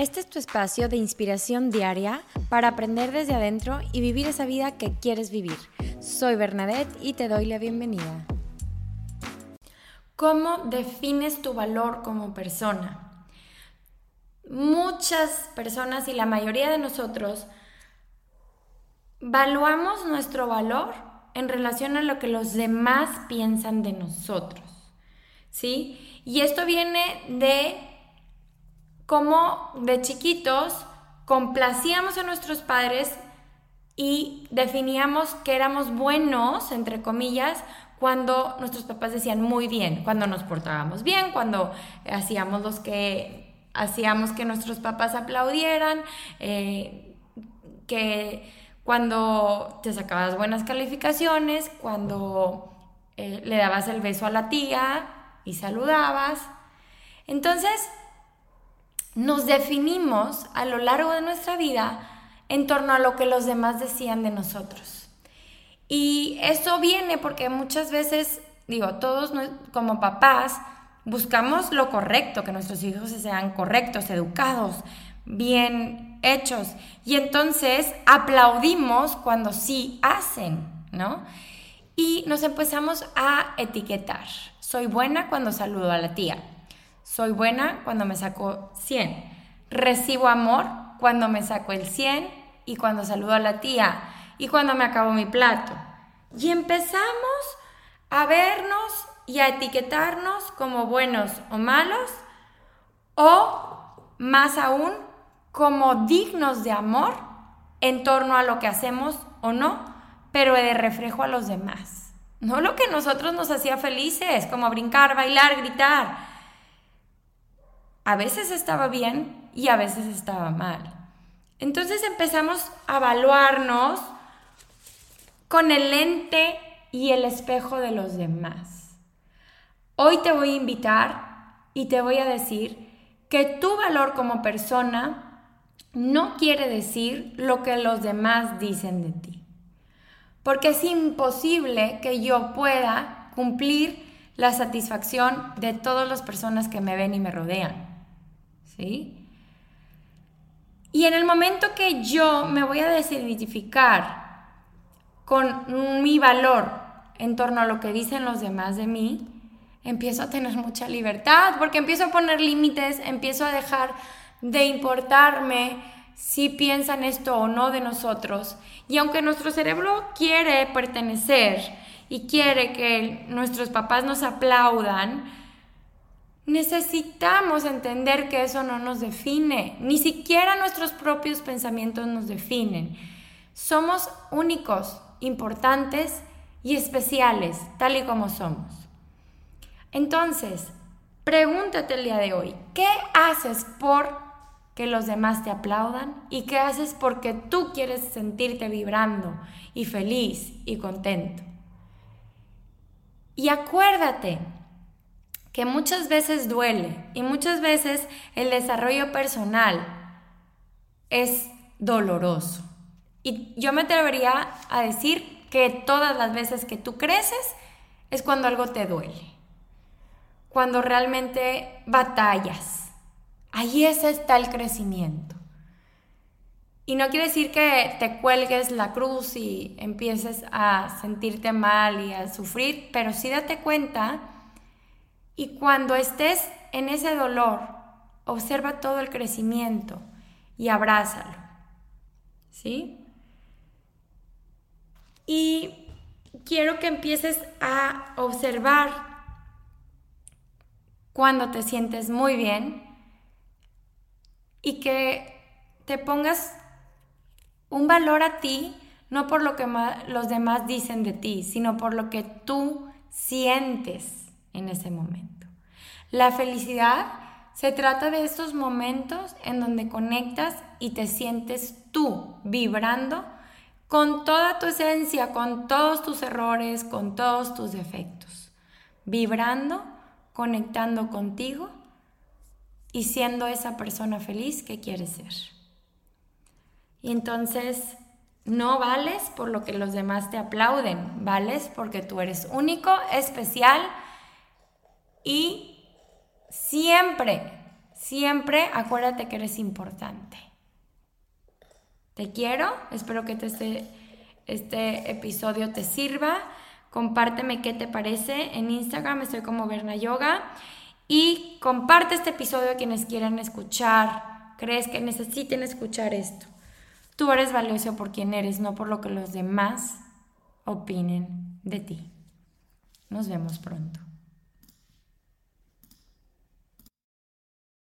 Este es tu espacio de inspiración diaria para aprender desde adentro y vivir esa vida que quieres vivir. Soy Bernadette y te doy la bienvenida. ¿Cómo defines tu valor como persona? Muchas personas y la mayoría de nosotros valuamos nuestro valor en relación a lo que los demás piensan de nosotros. ¿Sí? Y esto viene de cómo de chiquitos complacíamos a nuestros padres y definíamos que éramos buenos, entre comillas, cuando nuestros papás decían muy bien, cuando nos portábamos bien, cuando hacíamos los que hacíamos que nuestros papás aplaudieran, eh, que cuando te sacabas buenas calificaciones, cuando eh, le dabas el beso a la tía y saludabas. Entonces, nos definimos a lo largo de nuestra vida en torno a lo que los demás decían de nosotros. Y eso viene porque muchas veces, digo, todos como papás buscamos lo correcto, que nuestros hijos sean correctos, educados, bien hechos. Y entonces aplaudimos cuando sí hacen, ¿no? Y nos empezamos a etiquetar. Soy buena cuando saludo a la tía soy buena cuando me saco 100. Recibo amor cuando me saco el 100 y cuando saludo a la tía y cuando me acabo mi plato. Y empezamos a vernos y a etiquetarnos como buenos o malos o más aún como dignos de amor en torno a lo que hacemos o no, pero de reflejo a los demás. No lo que nosotros nos hacía felices, como brincar, bailar, gritar, a veces estaba bien y a veces estaba mal. Entonces empezamos a evaluarnos con el lente y el espejo de los demás. Hoy te voy a invitar y te voy a decir que tu valor como persona no quiere decir lo que los demás dicen de ti. Porque es imposible que yo pueda cumplir la satisfacción de todas las personas que me ven y me rodean. Y en el momento que yo me voy a desidentificar con mi valor en torno a lo que dicen los demás de mí, empiezo a tener mucha libertad, porque empiezo a poner límites, empiezo a dejar de importarme si piensan esto o no de nosotros. Y aunque nuestro cerebro quiere pertenecer y quiere que nuestros papás nos aplaudan, Necesitamos entender que eso no nos define, ni siquiera nuestros propios pensamientos nos definen. Somos únicos, importantes y especiales, tal y como somos. Entonces, pregúntate el día de hoy, ¿qué haces por que los demás te aplaudan? ¿Y qué haces porque tú quieres sentirte vibrando y feliz y contento? Y acuérdate, que muchas veces duele y muchas veces el desarrollo personal es doloroso. Y yo me atrevería a decir que todas las veces que tú creces es cuando algo te duele, cuando realmente batallas. Ahí ese está el crecimiento. Y no quiere decir que te cuelgues la cruz y empieces a sentirte mal y a sufrir, pero sí date cuenta y cuando estés en ese dolor, observa todo el crecimiento y abrázalo. ¿Sí? Y quiero que empieces a observar cuando te sientes muy bien y que te pongas un valor a ti, no por lo que los demás dicen de ti, sino por lo que tú sientes en ese momento. La felicidad se trata de estos momentos en donde conectas y te sientes tú vibrando con toda tu esencia, con todos tus errores, con todos tus defectos. Vibrando, conectando contigo y siendo esa persona feliz que quieres ser. Y entonces no vales por lo que los demás te aplauden, vales porque tú eres único, especial, y siempre, Siempre acuérdate que eres importante. Te quiero, espero que este, este episodio te sirva. Compárteme qué te parece. En Instagram estoy como Berna Yoga. Y comparte este episodio a quienes quieran escuchar, crees que necesiten escuchar esto. Tú eres valioso por quien eres, no por lo que los demás opinen de ti. Nos vemos pronto.